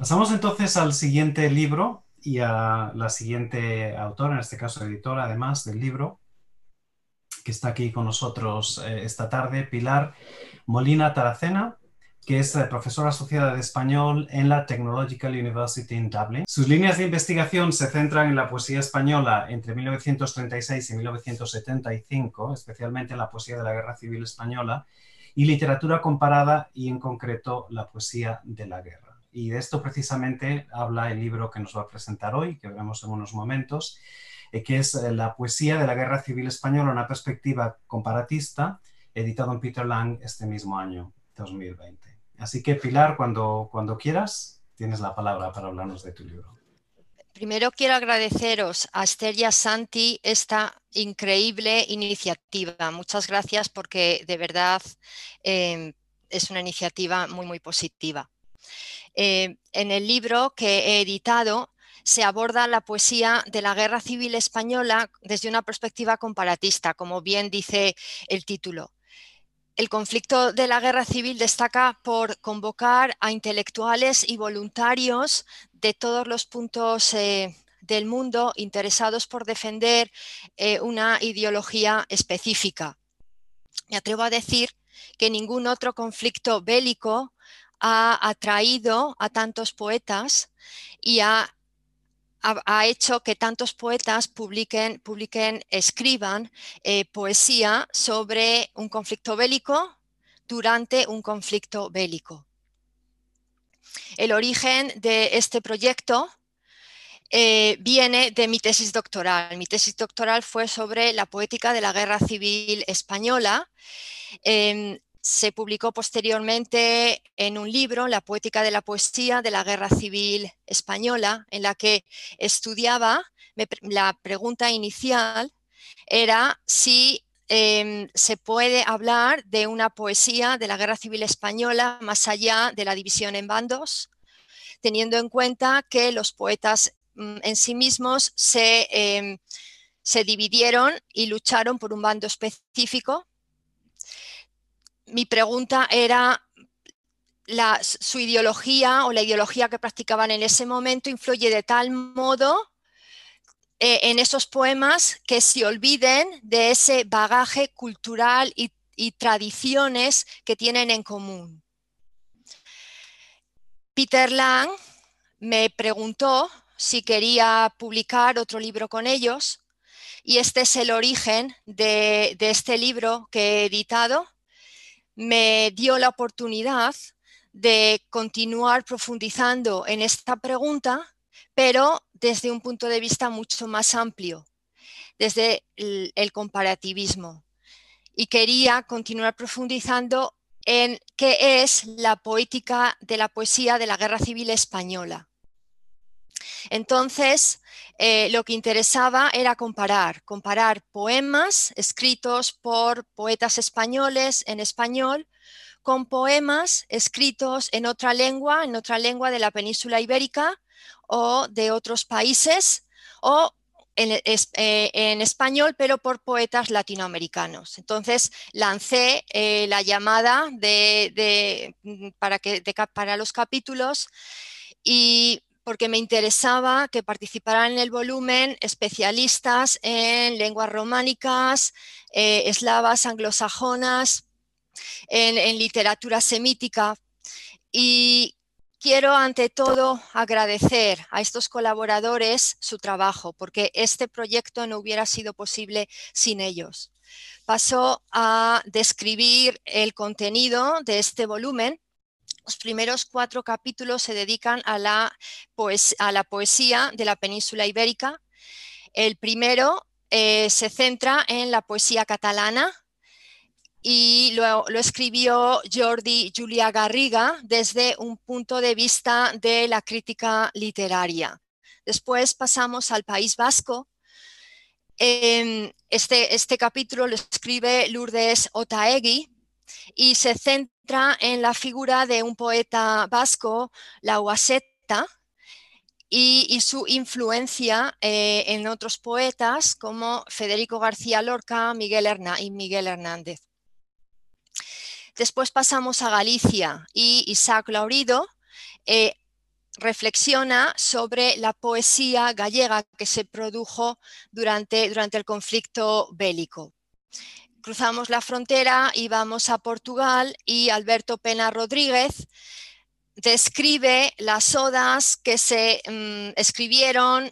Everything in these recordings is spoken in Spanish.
Pasamos entonces al siguiente libro y a la siguiente autora, en este caso editora además del libro, que está aquí con nosotros eh, esta tarde, Pilar Molina Taracena, que es eh, profesora asociada de español en la Technological University in Dublin. Sus líneas de investigación se centran en la poesía española entre 1936 y 1975, especialmente en la poesía de la Guerra Civil Española, y literatura comparada y en concreto la poesía de la guerra. Y de esto precisamente habla el libro que nos va a presentar hoy, que veremos en unos momentos, eh, que es eh, La poesía de la Guerra Civil Española, una perspectiva comparatista, editado en Peter Lang este mismo año, 2020. Así que Pilar, cuando, cuando quieras, tienes la palabra para hablarnos de tu libro. Primero quiero agradeceros a Esther Santi esta increíble iniciativa. Muchas gracias porque de verdad eh, es una iniciativa muy, muy positiva. Eh, en el libro que he editado se aborda la poesía de la Guerra Civil Española desde una perspectiva comparatista, como bien dice el título. El conflicto de la guerra civil destaca por convocar a intelectuales y voluntarios de todos los puntos eh, del mundo interesados por defender eh, una ideología específica. Me atrevo a decir que ningún otro conflicto bélico ha atraído a tantos poetas y ha, hecho que tantos poetas publiquen, publiquen escriban eh, poesía sobre un conflicto bélico durante un conflicto bélico. El origen de este proyecto eh, viene de mi tesis doctoral. Mi tesis doctoral fue sobre la poética de la Guerra Civil Española. Em, se publicó posteriormente en un libro, La poética de la poesía de la Guerra Civil Española, en la que estudiaba, la pregunta inicial era si em, se puede hablar de una poesía de la Guerra Civil Española más allá de la división en bandos, teniendo en cuenta que los poetas mm, en sí mismos se, em, se dividieron y lucharon por un bando específico mi pregunta era su ideología o la ideología que practicaban en ese momento influye de tal modo eh, en esos poemas que se olviden de ese bagaje cultural y, tradiciones que tienen en común. Peter Lang me preguntó si quería publicar otro libro con ellos y este es el origen de este libro que he editado me dio la oportunidad de continuar profundizando en esta pregunta, pero desde un punto de vista mucho más amplio, desde el, comparativismo. Y quería continuar profundizando en qué es la poética de la poesía de la Guerra Civil Española. Entonces, eh, lo que interesaba era comparar, comparar poemas escritos por poetas españoles en español con poemas escritos en otra lengua, en otra lengua de la península ibérica o de otros países o en, eh, español, pero por poetas latinoamericanos. Entonces lancé eh, la llamada para, que, para los capítulos y porque me interesaba que participaran en el volumen especialistas en lenguas románicas, eh, eslavas, anglosajonas, en, literatura semítica. Y quiero ante todo agradecer a estos colaboradores su trabajo, porque este proyecto no hubiera sido posible sin ellos. Paso a describir el contenido de este volumen los primeros cuatro capítulos se dedican a la, a la poesía de la península ibérica. El primero eh, se centra en la poesía catalana y lo, lo, escribió Jordi Julia Garriga desde un punto de vista de la crítica literaria. Después pasamos al País Vasco. Este, este capítulo lo escribe Lourdes Otaegui y se centra en la figura de un poeta vasco, la Uaseta, y, su influencia eh, en otros poetas como Federico García Lorca Miguel y Miguel Hernández. Después pasamos a Galicia y Isaac Laurido. Eh, reflexiona sobre la poesía gallega que se produjo durante, durante el conflicto bélico. Cruzamos la frontera y vamos a Portugal y Alberto Pena Rodríguez describe las odas que se mm, escribieron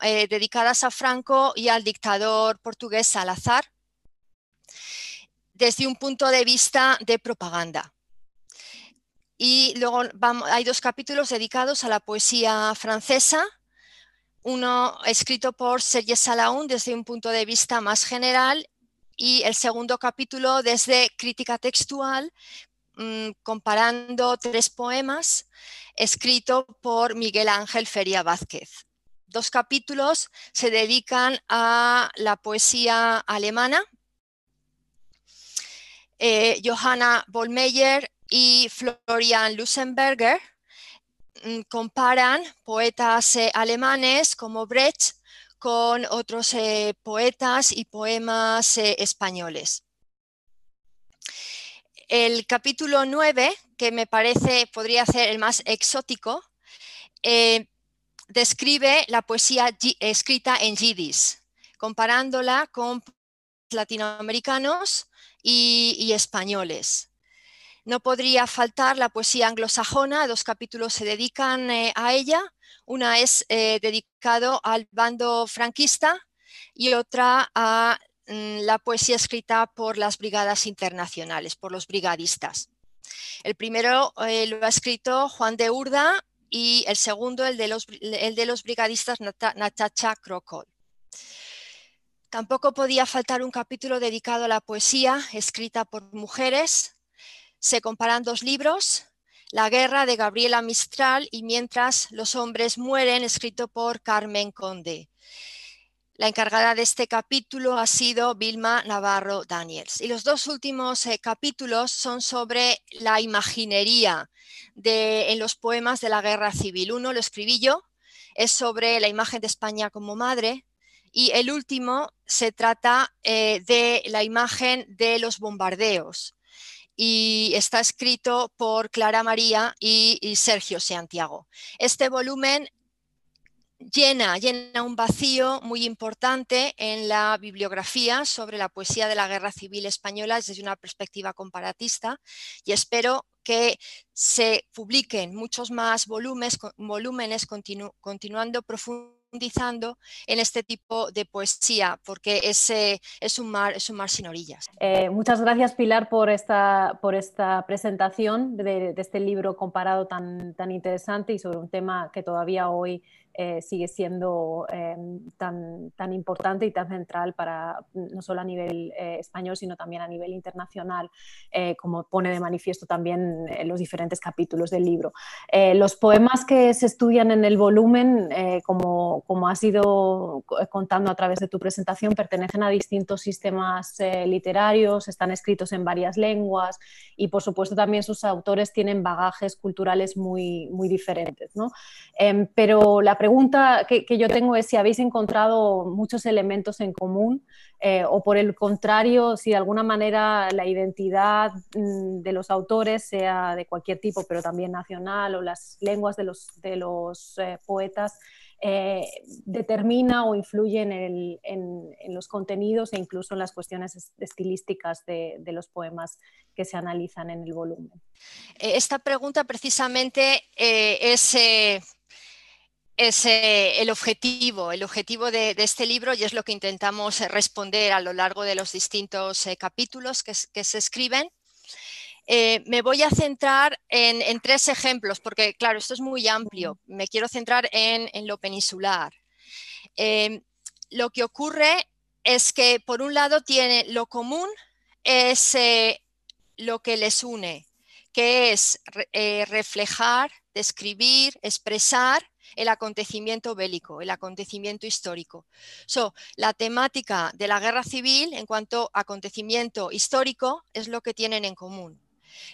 eh, dedicadas a Franco y al dictador portugués Salazar desde un punto de vista de propaganda. Y luego hay dos capítulos dedicados a la poesía francesa, uno escrito por Serge Salaun desde un punto de vista más general y el segundo capítulo desde crítica textual, mm, comparando tres poemas escritos por Miguel Ángel Feria Vázquez. Dos capítulos se dedican a la poesía alemana. Eh, Johanna Bollmeyer y Florian Lusenberger mm, comparan poetas alemanes como Brecht con otros eh, poetas y poemas eh, españoles. El capítulo 9, que me parece podría ser el más exótico, describe la poesía escrita en yiddish, comparándola con latinoamericanos y españoles. No podría faltar la poesía anglosajona, dos capítulos se dedican eh, a ella. Una es eh, dedicado al bando franquista y otra a mm, la poesía escrita por las brigadas internacionales, por los brigadistas. El primero eh, lo ha escrito Juan de Urda y el segundo el de los, el de los brigadistas Natacha Krokol. Tampoco podía faltar un capítulo dedicado a la poesía escrita por mujeres, se comparan dos libros, La guerra de Gabriela Mistral y Mientras los hombres mueren, escrito por Carmen Conde. La encargada de este capítulo ha sido Vilma Navarro Daniels. Y los dos últimos eh, capítulos son sobre la imaginería de, en los poemas de la guerra civil. Uno lo escribí yo, es sobre la imagen de España como madre. Y el último se trata eh, de la imagen de los bombardeos y está escrito por Clara María y, Sergio Santiago. Este volumen llena, llena un vacío muy importante en la bibliografía sobre la poesía de la Guerra Civil Española desde una perspectiva comparatista y espero que se publiquen muchos más volúmenes, volúmenes continuando profundamente profundizando en este tipo de poesía, porque ese es un mar, es un mar sin orillas. Eh, muchas gracias, Pilar, por esta, por esta presentación de, de, este libro comparado tan, tan interesante y sobre un tema que todavía hoy eh, sigue siendo eh, tan, tan, importante y tan central para no solo a nivel eh, español, sino también a nivel internacional, como pone de manifiesto también los diferentes capítulos del libro. los poemas que se estudian en el volumen, como, como has ido contando a través de tu presentación, pertenecen a distintos sistemas literarios, están escritos en varias lenguas y, por supuesto, también sus autores tienen bagajes culturales muy, muy diferentes. ¿no? Em, pero la pregunta que, yo tengo es si habéis encontrado muchos elementos en común eh, o por el contrario, si de alguna manera la identidad mm, de los autores, sea de cualquier tipo, pero también nacional, o las lenguas de los, de los eh, poetas, eh, determina o influye en, los contenidos e incluso en las cuestiones estilísticas de, de, los poemas que se analizan en el volumen. Esta pregunta precisamente es es el objetivo, el objetivo de, este libro y es lo que intentamos eh, responder a lo largo de los distintos eh, capítulos que, se escriben. Eh, me voy a centrar en, tres ejemplos, porque claro, esto es muy amplio. Me quiero centrar en, lo peninsular. lo que ocurre es que, por un lado, tiene lo común es lo que les une, que es reflejar, describir, expresar el acontecimiento bélico, el acontecimiento histórico. So, la temática de la guerra civil en cuanto a acontecimiento histórico es lo que tienen en común.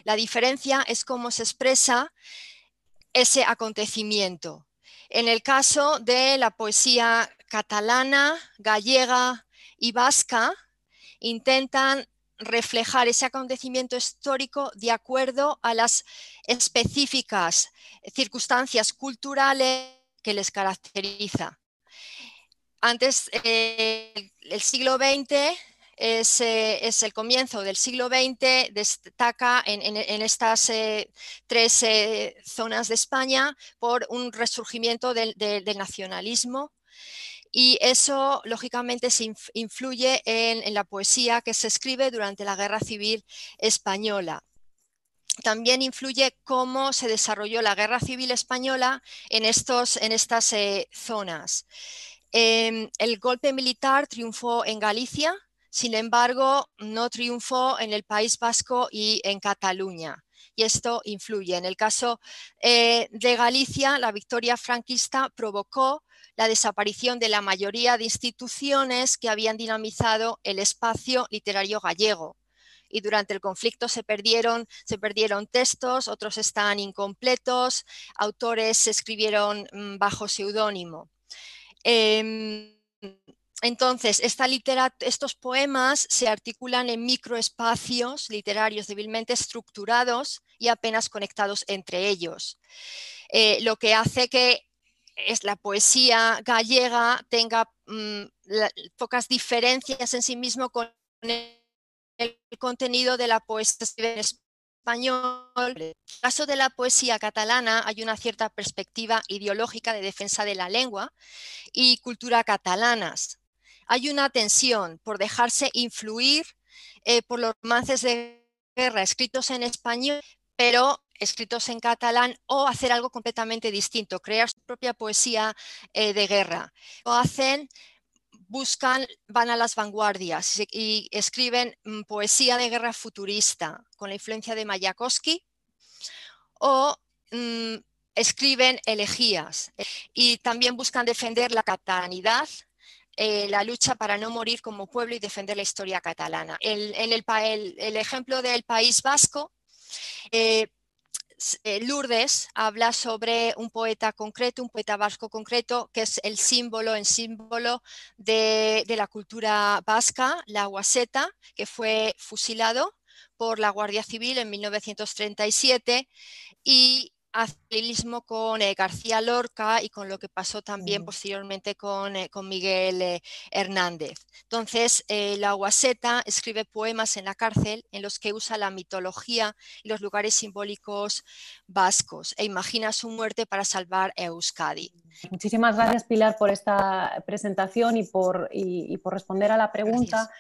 La diferencia es cómo se expresa ese acontecimiento. En el caso de la poesía catalana, gallega y vasca, intentan reflejar ese acontecimiento histórico de acuerdo a las específicas circunstancias culturales que les caracteriza. Antes, eh, el siglo XX es, el comienzo del siglo XX, destaca en, estas eh, tres eh, zonas de España por un resurgimiento del, nacionalismo y eso lógicamente se influye en, la poesía que se escribe durante la Guerra Civil Española. También influye cómo se desarrolló la Guerra Civil Española en, estos, en estas zonas. Em, el golpe militar triunfó en Galicia, sin embargo, no triunfó en el País Vasco y en Cataluña. Y esto influye. En el caso eh, de Galicia, la victoria franquista provocó la desaparición de la mayoría de instituciones que habían dinamizado el espacio literario gallego. Y durante el conflicto se perdieron, se perdieron textos, otros están incompletos, autores se escribieron mm, bajo seudónimo. Em, entonces, estos poemas se articulan en microespacios literarios débilmente estructurados y apenas conectados entre ellos, eh, lo que hace que es la poesía gallega tenga mm, pocas diferencias en sí mismo con el, contenido de la poesía en español. En el caso de la poesía catalana hay una cierta perspectiva ideológica de defensa de la lengua y cultura catalanas. Hay una tensión por dejarse influir eh, por los romances de guerra escritos en español, pero escritos en catalán o hacer algo completamente distinto, crear su propia poesía eh, de guerra. Lo hacen buscan, van a las vanguardias y escriben mm, poesía de guerra futurista con la influencia de Mayakovsky o mm, escriben elegías y también buscan defender la catalanidad, eh, la lucha para no morir como pueblo y defender la historia catalana. El, en el, ejemplo del País Vasco, eh, Lourdes habla sobre un poeta concreto, un poeta vasco concreto, que es el símbolo en símbolo de, de la cultura vasca, la Guaseta, que fue fusilado por la Guardia Civil en 1937 y paralelismo con eh, García Lorca y con lo que pasó también mm. posteriormente con, eh, con Miguel eh, Hernández. Entonces, la Guaseta escribe poemas en la cárcel en los que usa la mitología y los lugares simbólicos vascos e imagina su muerte para salvar a Euskadi. Muchísimas gracias, Pilar, por esta presentación y por, y, por responder a la pregunta.